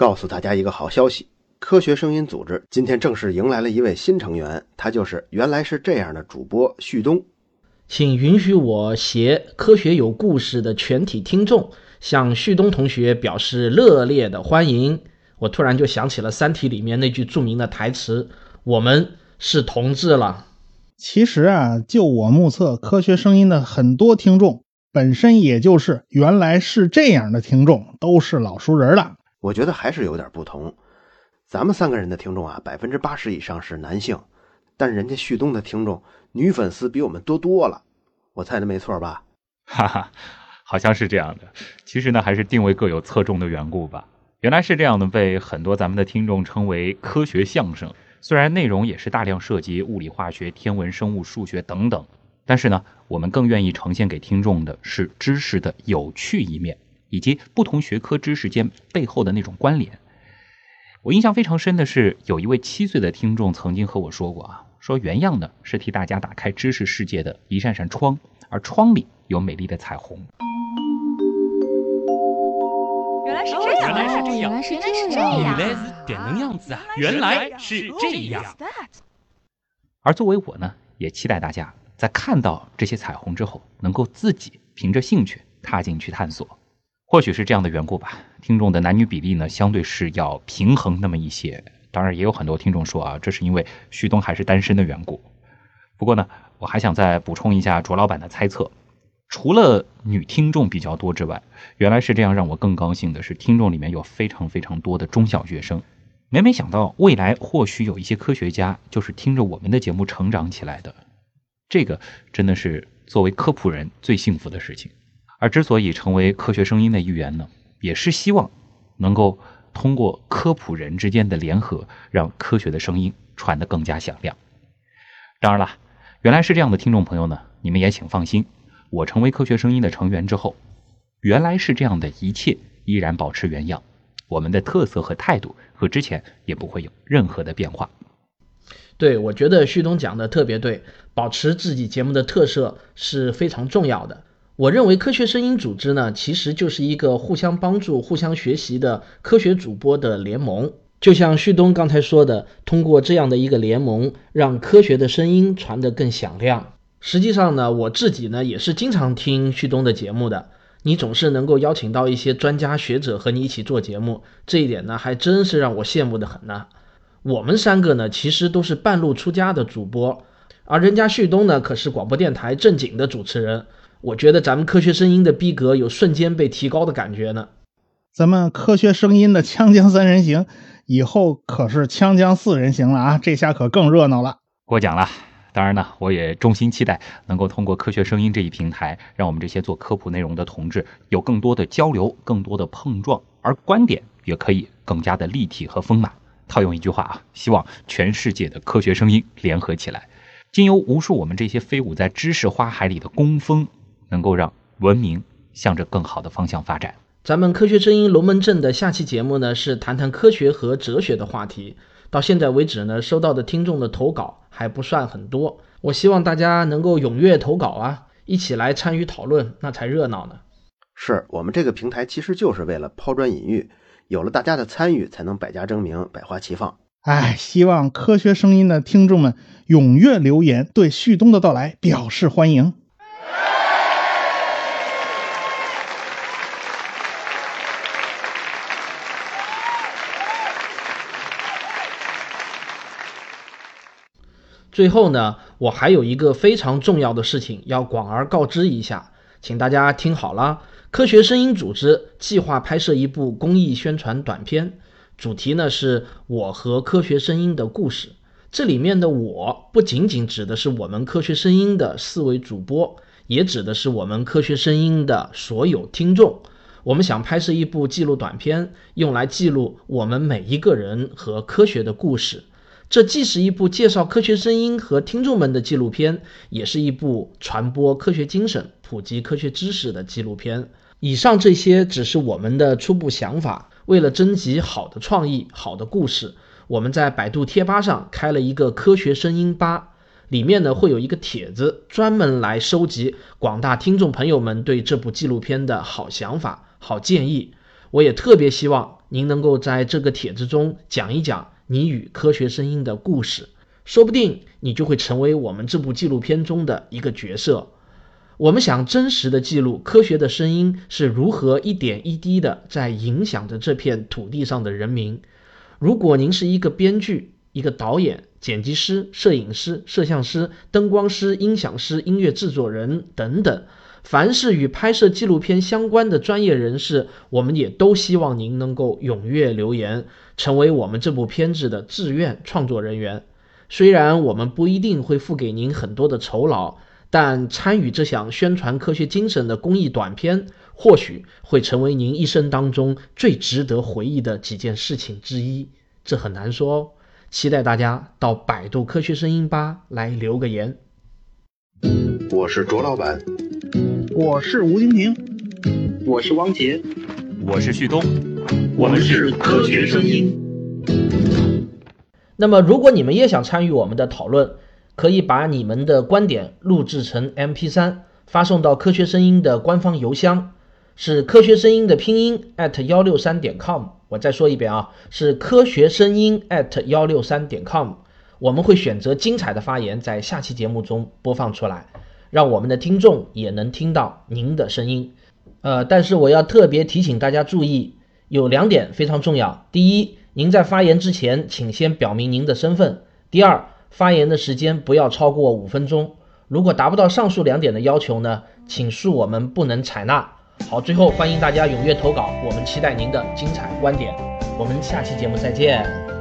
告诉大家一个好消息，科学声音组织今天正式迎来了一位新成员，他就是原来是这样的主播旭东。请允许我携科学有故事的全体听众向旭东同学表示热烈的欢迎。我突然就想起了《三体》里面那句著名的台词：“我们是同志了。”其实啊，就我目测，科学声音的很多听众本身也就是原来是这样的听众，都是老熟人了。我觉得还是有点不同。咱们三个人的听众啊，百分之八十以上是男性，但人家旭东的听众女粉丝比我们多多了。我猜的没错吧？哈哈，好像是这样的。其实呢，还是定位各有侧重的缘故吧。原来是这样的，被很多咱们的听众称为科学相声。虽然内容也是大量涉及物理、化学、天文、生物、数学等等，但是呢，我们更愿意呈现给听众的是知识的有趣一面，以及不同学科知识间背后的那种关联。我印象非常深的是，有一位七岁的听众曾经和我说过啊。说原样呢是替大家打开知识世界的一扇扇窗，而窗里有美丽的彩虹。原来是这样，原来是这样，原来是这样，原来是这样子啊！原来是这样。而作为我呢，也期待大家在看到这些彩虹之后，能够自己凭着兴趣踏进去探索。或许是这样的缘故吧，听众的男女比例呢，相对是要平衡那么一些。当然，也有很多听众说啊，这是因为旭东还是单身的缘故。不过呢，我还想再补充一下卓老板的猜测：除了女听众比较多之外，原来是这样，让我更高兴的是，听众里面有非常非常多的中小学生。每每想到未来或许有一些科学家就是听着我们的节目成长起来的，这个真的是作为科普人最幸福的事情。而之所以成为科学声音的一员呢，也是希望能够。通过科普人之间的联合，让科学的声音传得更加响亮。当然了，原来是这样的听众朋友呢，你们也请放心，我成为科学声音的成员之后，原来是这样的一切依然保持原样，我们的特色和态度和之前也不会有任何的变化。对，我觉得旭东讲的特别对，保持自己节目的特色是非常重要的。我认为科学声音组织呢，其实就是一个互相帮助、互相学习的科学主播的联盟。就像旭东刚才说的，通过这样的一个联盟，让科学的声音传得更响亮。实际上呢，我自己呢也是经常听旭东的节目的。你总是能够邀请到一些专家学者和你一起做节目，这一点呢还真是让我羡慕的很呢。我们三个呢其实都是半路出家的主播，而人家旭东呢可是广播电台正经的主持人。我觉得咱们科学声音的逼格有瞬间被提高的感觉呢。咱们科学声音的锵锵三人行以后可是锵锵四人行了啊！这下可更热闹了。过奖了。当然呢，我也衷心期待能够通过科学声音这一平台，让我们这些做科普内容的同志有更多的交流、更多的碰撞，而观点也可以更加的立体和丰满。套用一句话啊，希望全世界的科学声音联合起来，经由无数我们这些飞舞在知识花海里的工蜂。能够让文明向着更好的方向发展。咱们科学声音龙门阵的下期节目呢，是谈谈科学和哲学的话题。到现在为止呢，收到的听众的投稿还不算很多。我希望大家能够踊跃投稿啊，一起来参与讨论，那才热闹呢。是我们这个平台其实就是为了抛砖引玉，有了大家的参与，才能百家争鸣，百花齐放。哎，希望科学声音的听众们踊跃留言，对旭东的到来表示欢迎。最后呢，我还有一个非常重要的事情要广而告之一下，请大家听好了。科学声音组织计划拍摄一部公益宣传短片，主题呢是我和科学声音的故事。这里面的我不仅仅指的是我们科学声音的四位主播，也指的是我们科学声音的所有听众。我们想拍摄一部记录短片，用来记录我们每一个人和科学的故事。这既是一部介绍科学声音和听众们的纪录片，也是一部传播科学精神、普及科学知识的纪录片。以上这些只是我们的初步想法。为了征集好的创意、好的故事，我们在百度贴吧上开了一个科学声音吧，里面呢会有一个帖子，专门来收集广大听众朋友们对这部纪录片的好想法、好建议。我也特别希望您能够在这个帖子中讲一讲你与科学声音的故事，说不定你就会成为我们这部纪录片中的一个角色。我们想真实的记录科学的声音是如何一点一滴的在影响着这片土地上的人民。如果您是一个编剧、一个导演、剪辑师、摄影师、摄像师、灯光师、音响师、音乐制作人等等，凡是与拍摄纪录片相关的专业人士，我们也都希望您能够踊跃留言，成为我们这部片子的志愿创作人员。虽然我们不一定会付给您很多的酬劳。但参与这项宣传科学精神的公益短片，或许会成为您一生当中最值得回忆的几件事情之一。这很难说哦。期待大家到百度科学声音吧来留个言。我是卓老板，我是吴京平，我是汪杰，我是旭东，我们是科学声音。那么，如果你们也想参与我们的讨论，可以把你们的观点录制成 MP3，发送到科学声音的官方邮箱，是科学声音的拼音 at 幺六三点 com。我再说一遍啊，是科学声音 at 幺六三点 com。我们会选择精彩的发言，在下期节目中播放出来，让我们的听众也能听到您的声音。呃，但是我要特别提醒大家注意，有两点非常重要。第一，您在发言之前，请先表明您的身份。第二，发言的时间不要超过五分钟。如果达不到上述两点的要求呢，请恕我们不能采纳。好，最后欢迎大家踊跃投稿，我们期待您的精彩观点。我们下期节目再见。